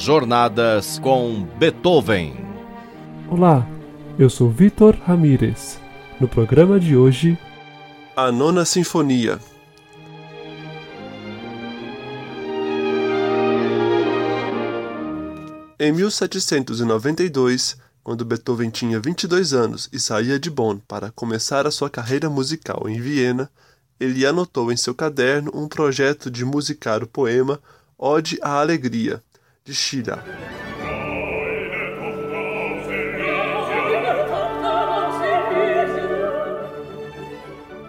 Jornadas com Beethoven. Olá, eu sou Vitor Ramírez. No programa de hoje, A Nona Sinfonia. Em 1792, quando Beethoven tinha 22 anos e saía de Bonn para começar a sua carreira musical em Viena, ele anotou em seu caderno um projeto de musicar o poema Ode à Alegria, de Schiller.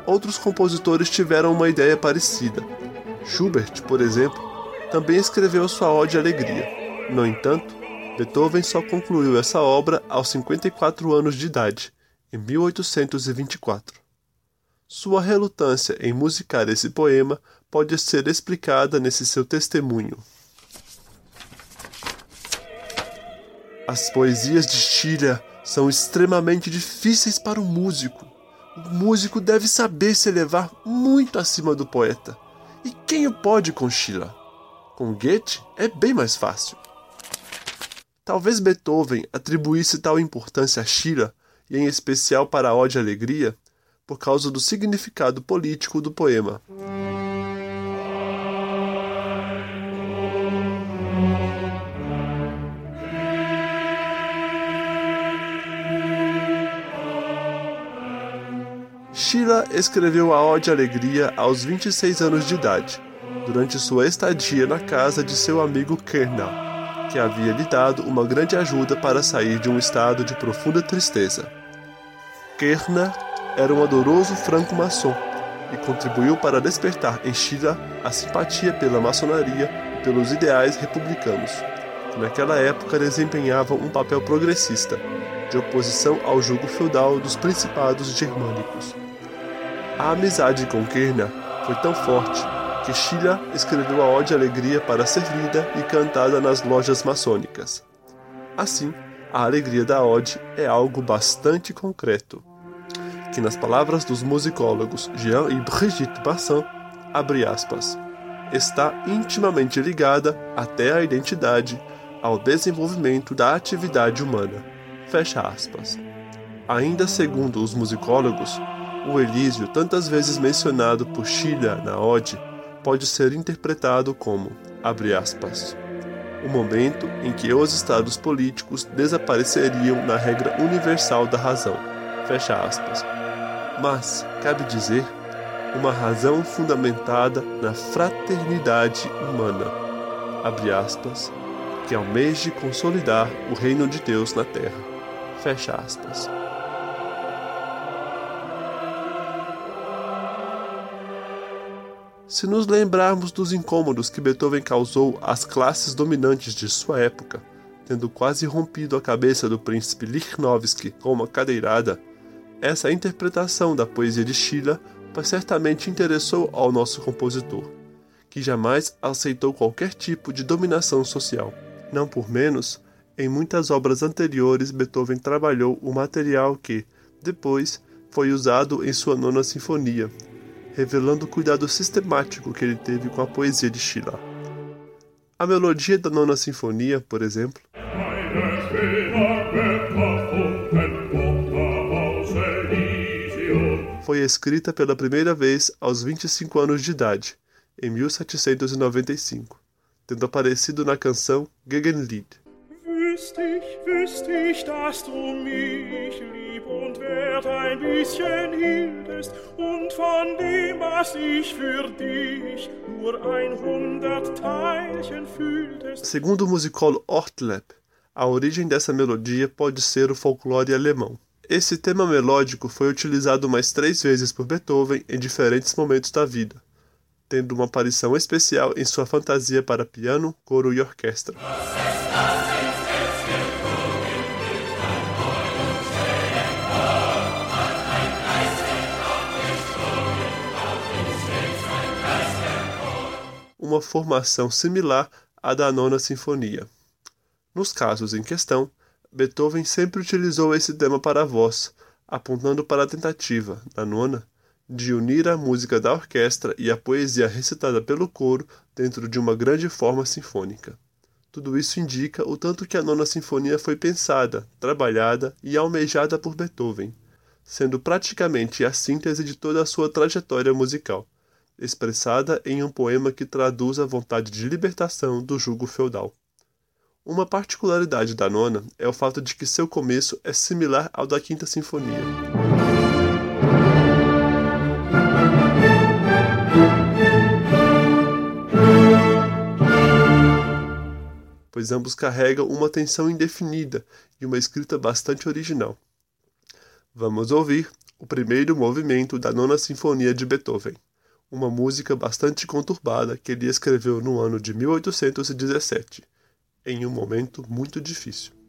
Outros compositores tiveram uma ideia parecida. Schubert, por exemplo, também escreveu sua Ode à Alegria. No entanto, Beethoven só concluiu essa obra aos 54 anos de idade, em 1824. Sua relutância em musicar esse poema pode ser explicada nesse seu testemunho. As poesias de Schiller são extremamente difíceis para o músico. O músico deve saber se elevar muito acima do poeta. E quem o pode com Schiller? Com Goethe é bem mais fácil. Talvez Beethoven atribuísse tal importância a Schiller, e em especial para a Ode Alegria, por causa do significado político do poema. Schiller escreveu a Ode Alegria aos 26 anos de idade, durante sua estadia na casa de seu amigo Kernel, que havia lhe dado uma grande ajuda para sair de um estado de profunda tristeza. Kerner era um adoroso franco-maçom e contribuiu para despertar em Schiller a simpatia pela maçonaria e pelos ideais republicanos, que naquela época desempenhavam um papel progressista, de oposição ao jugo feudal dos principados germânicos. A amizade com Kerner foi tão forte que Schiller escreveu a Ode à Alegria para ser lida e cantada nas lojas maçônicas. Assim, a alegria da Ode é algo bastante concreto que nas palavras dos musicólogos Jean e Brigitte Bassin, abre aspas, está intimamente ligada até à identidade, ao desenvolvimento da atividade humana. Fecha aspas. Ainda segundo os musicólogos, o Elísio, tantas vezes mencionado por Schiller na Ode, pode ser interpretado como, abre aspas, o momento em que os estados políticos desapareceriam na regra universal da razão. Fecha aspas mas, cabe dizer, uma razão fundamentada na fraternidade humana, abre aspas, que almeje consolidar o reino de Deus na terra, fecha aspas. Se nos lembrarmos dos incômodos que Beethoven causou às classes dominantes de sua época, tendo quase rompido a cabeça do príncipe Lichnowsky com uma cadeirada, essa interpretação da poesia de Schiller certamente interessou ao nosso compositor, que jamais aceitou qualquer tipo de dominação social. Não por menos, em muitas obras anteriores Beethoven trabalhou o material que, depois, foi usado em sua nona sinfonia, revelando o cuidado sistemático que ele teve com a poesia de Schiller. A melodia da nona sinfonia, por exemplo, foi escrita pela primeira vez aos 25 anos de idade, em 1795, tendo aparecido na canção Gegenlied. Wüsst ich, wüsst ich, dass du mich lieb und wert ein bisschen hieltest und von dem, was ich für dich nur ein hundert Teilchen fühltest. Segundo o musicólogo Ortleb, a origem dessa melodia pode ser o folclore alemão. Esse tema melódico foi utilizado mais três vezes por Beethoven em diferentes momentos da vida, tendo uma aparição especial em sua fantasia para piano, coro e orquestra. Uma formação similar à da Nona Sinfonia. Nos casos em questão, Beethoven sempre utilizou esse tema para a voz, apontando para a tentativa, na nona, de unir a música da orquestra e a poesia recitada pelo coro dentro de uma grande forma sinfônica. Tudo isso indica o tanto que a Nona Sinfonia foi pensada, trabalhada e almejada por Beethoven, sendo praticamente a síntese de toda a sua trajetória musical, expressada em um poema que traduz a vontade de libertação do jugo feudal. Uma particularidade da nona é o fato de que seu começo é similar ao da Quinta Sinfonia. pois ambos carregam uma tensão indefinida e uma escrita bastante original. Vamos ouvir o primeiro movimento da Nona Sinfonia de Beethoven, uma música bastante conturbada que ele escreveu no ano de 1817, em um momento muito difícil.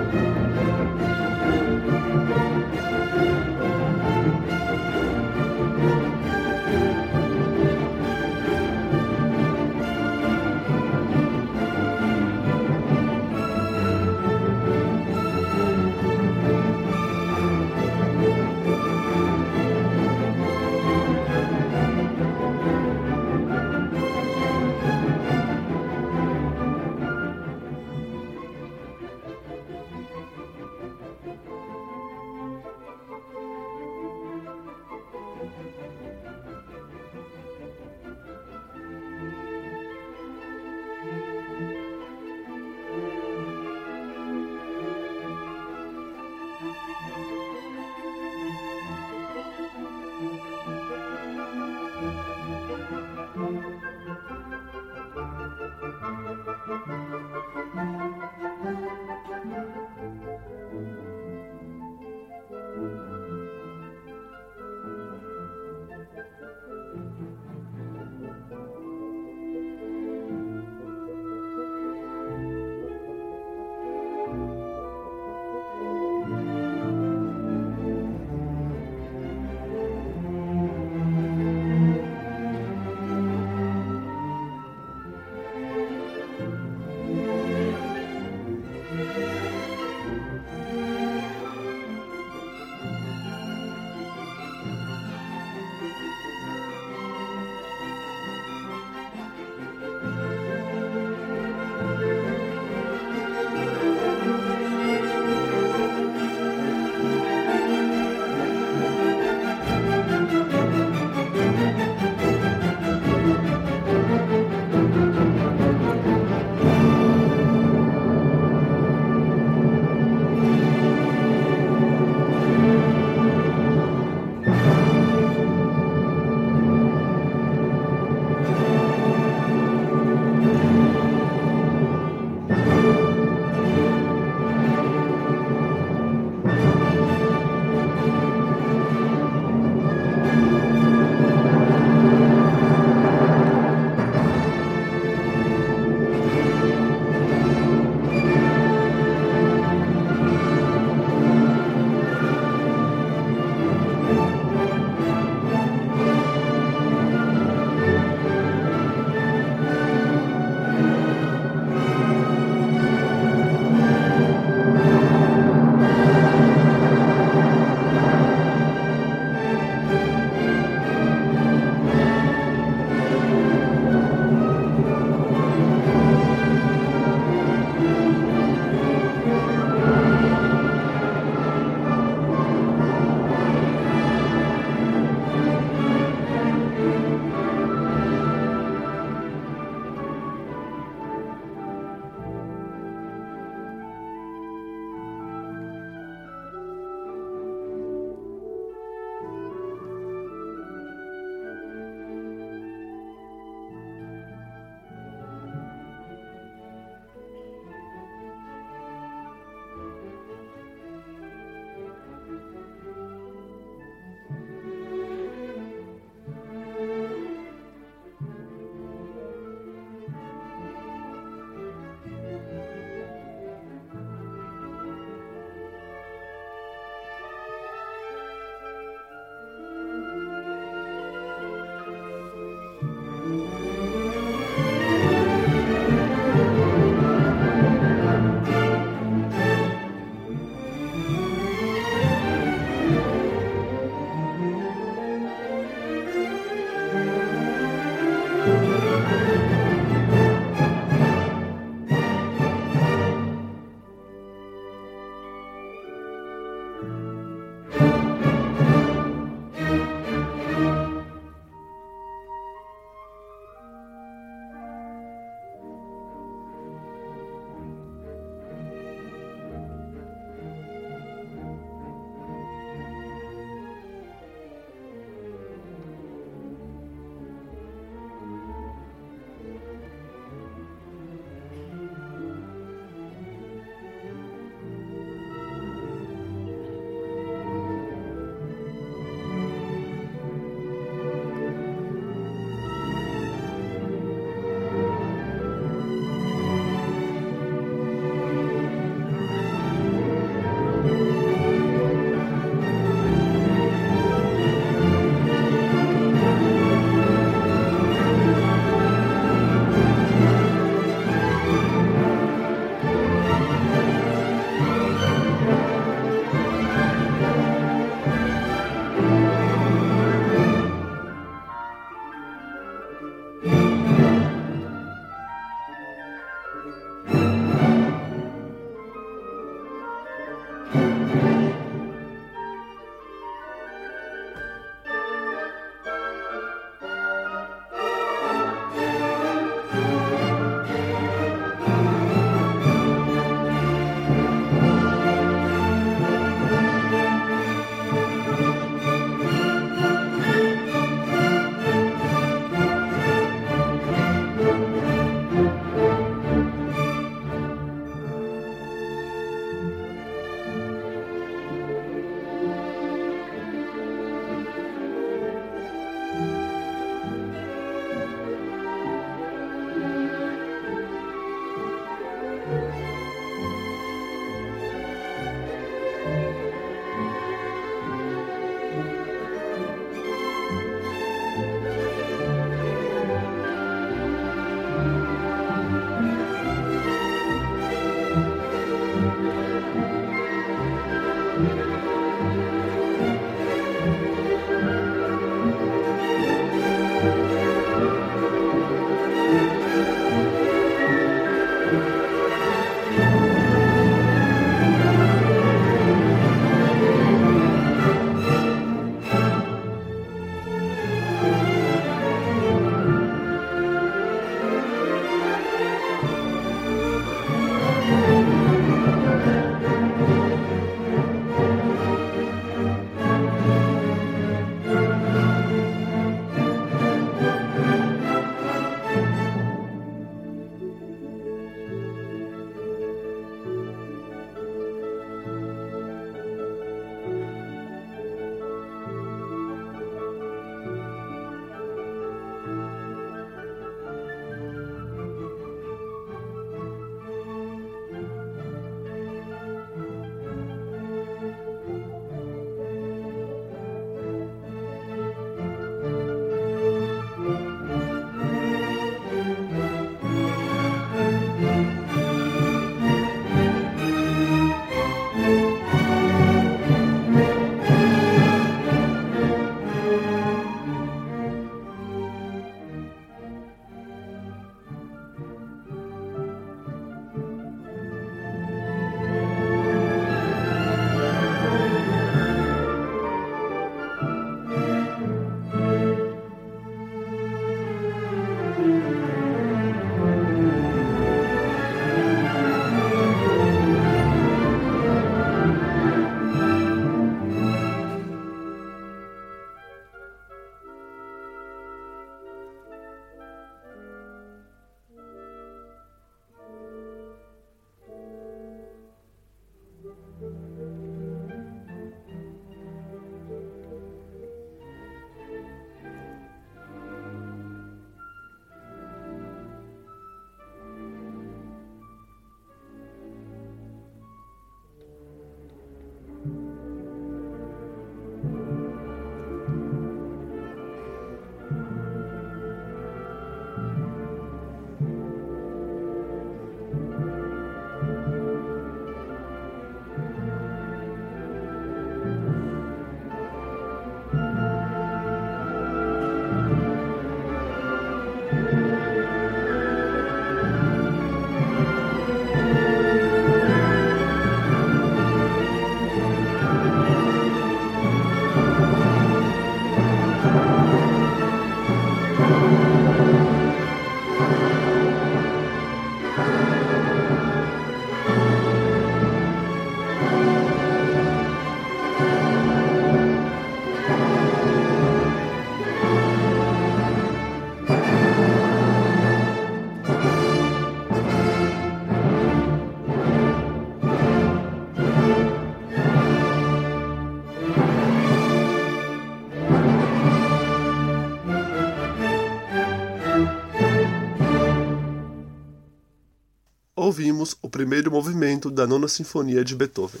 Ouvimos o primeiro movimento da Nona Sinfonia de Beethoven.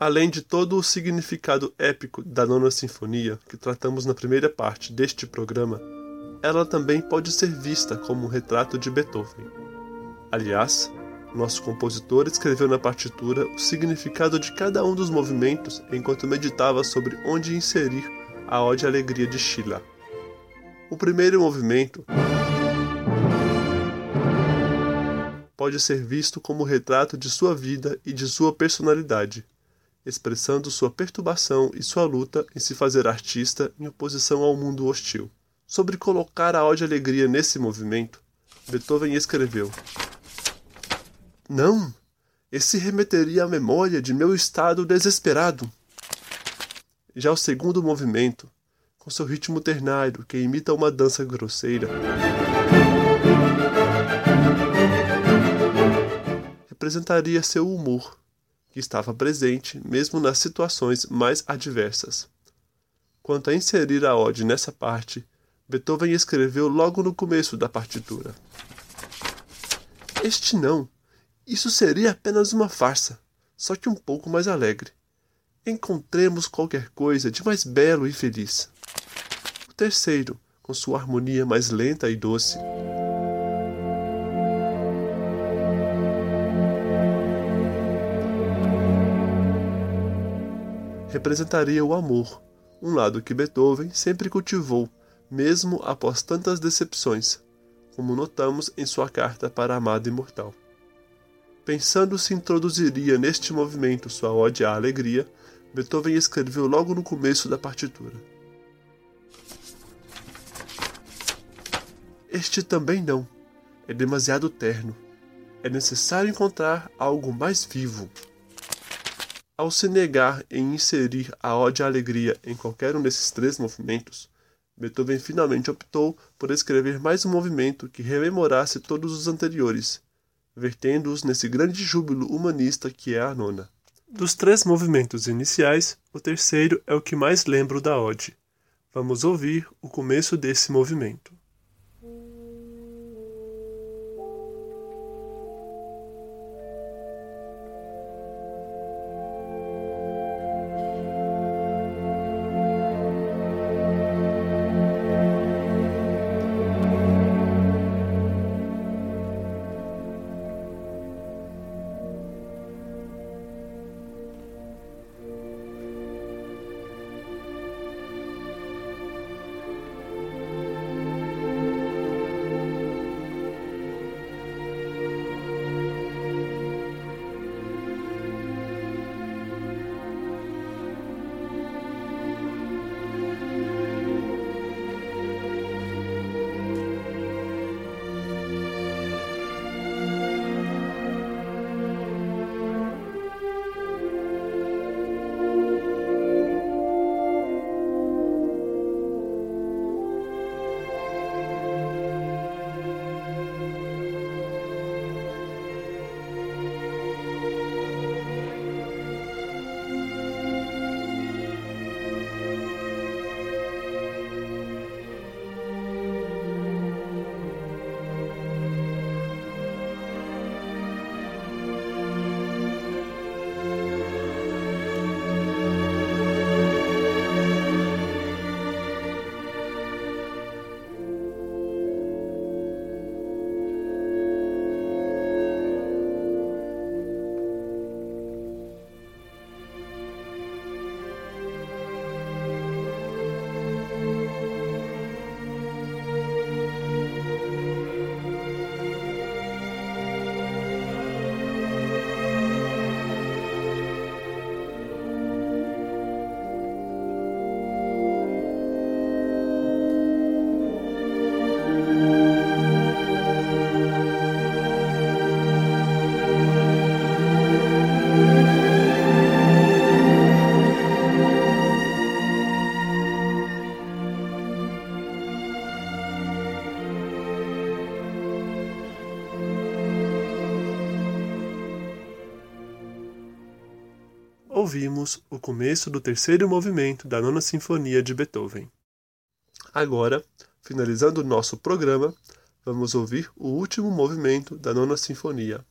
Além de todo o significado épico da Nona Sinfonia que tratamos na primeira parte deste programa, ela também pode ser vista como um retrato de Beethoven. Aliás, nosso compositor escreveu na partitura o significado de cada um dos movimentos enquanto meditava sobre onde inserir a Ode Alegria de Schiller. O primeiro movimento pode ser visto como retrato de sua vida e de sua personalidade, expressando sua perturbação e sua luta em se fazer artista em oposição ao mundo hostil. Sobre colocar a ode alegria nesse movimento, Beethoven escreveu: Não! Esse remeteria à memória de meu estado desesperado. Já o segundo movimento, com seu ritmo ternário que imita uma dança grosseira, representaria seu humor, que estava presente mesmo nas situações mais adversas. Quanto a inserir a ode nessa parte, Beethoven escreveu logo no começo da partitura. Este não. Isso seria apenas uma farsa, só que um pouco mais alegre. Encontremos qualquer coisa de mais belo e feliz. O terceiro, com sua harmonia mais lenta e doce, representaria o amor, um lado que Beethoven sempre cultivou, mesmo após tantas decepções, como notamos em sua carta para a amada imortal. Pensando se introduziria neste movimento sua ode à alegria, Beethoven escreveu logo no começo da partitura. Este também não. É demasiado terno. É necessário encontrar algo mais vivo. Ao se negar em inserir a ode à alegria em qualquer um desses três movimentos, Beethoven finalmente optou por escrever mais um movimento que rememorasse todos os anteriores, vertendo-os nesse grande júbilo humanista que é a nona. Dos três movimentos iniciais, o terceiro é o que mais lembro da ode. Vamos ouvir o começo desse movimento. Ouvimos o começo do terceiro movimento da Nona Sinfonia de Beethoven. Agora, finalizando o nosso programa, vamos ouvir o último movimento da Nona Sinfonia.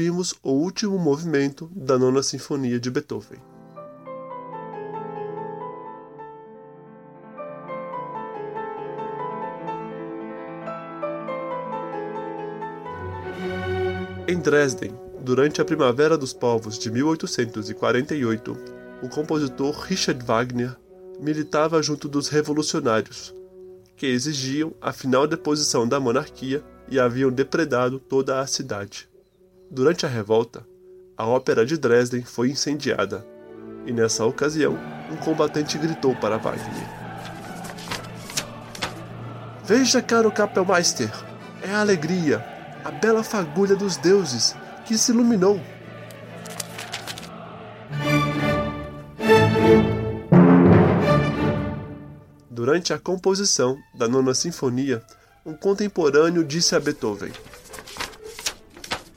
Ouvimos o último movimento da Nona Sinfonia de Beethoven. Em Dresden, durante a Primavera dos Povos de 1848, o compositor Richard Wagner militava junto dos revolucionários, que exigiam a final deposição da monarquia e haviam depredado toda a cidade. Durante a revolta, a ópera de Dresden foi incendiada, e nessa ocasião, um combatente gritou para Wagner: Veja, caro Kapellmeister, é a alegria, a bela fagulha dos deuses que se iluminou. Durante a composição da Nona Sinfonia, um contemporâneo disse a Beethoven: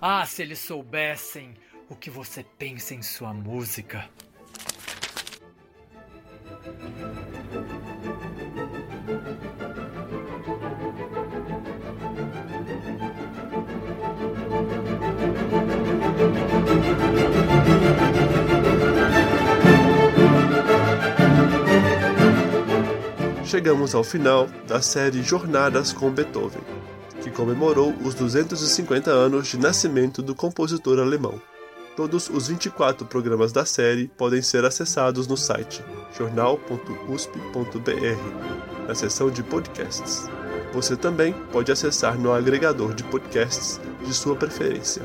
Ah, se eles soubessem o que você pensa em sua música. Chegamos ao final da série Jornadas com Beethoven, comemorou os 250 anos de nascimento do compositor alemão. Todos os 24 programas da série podem ser acessados no site jornal.usp.br, na seção de podcasts. Você também pode acessar no agregador de podcasts de sua preferência.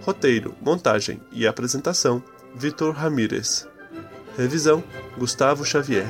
Roteiro, montagem e apresentação: Vitor Ramírez. Revisão: Gustavo Xavier.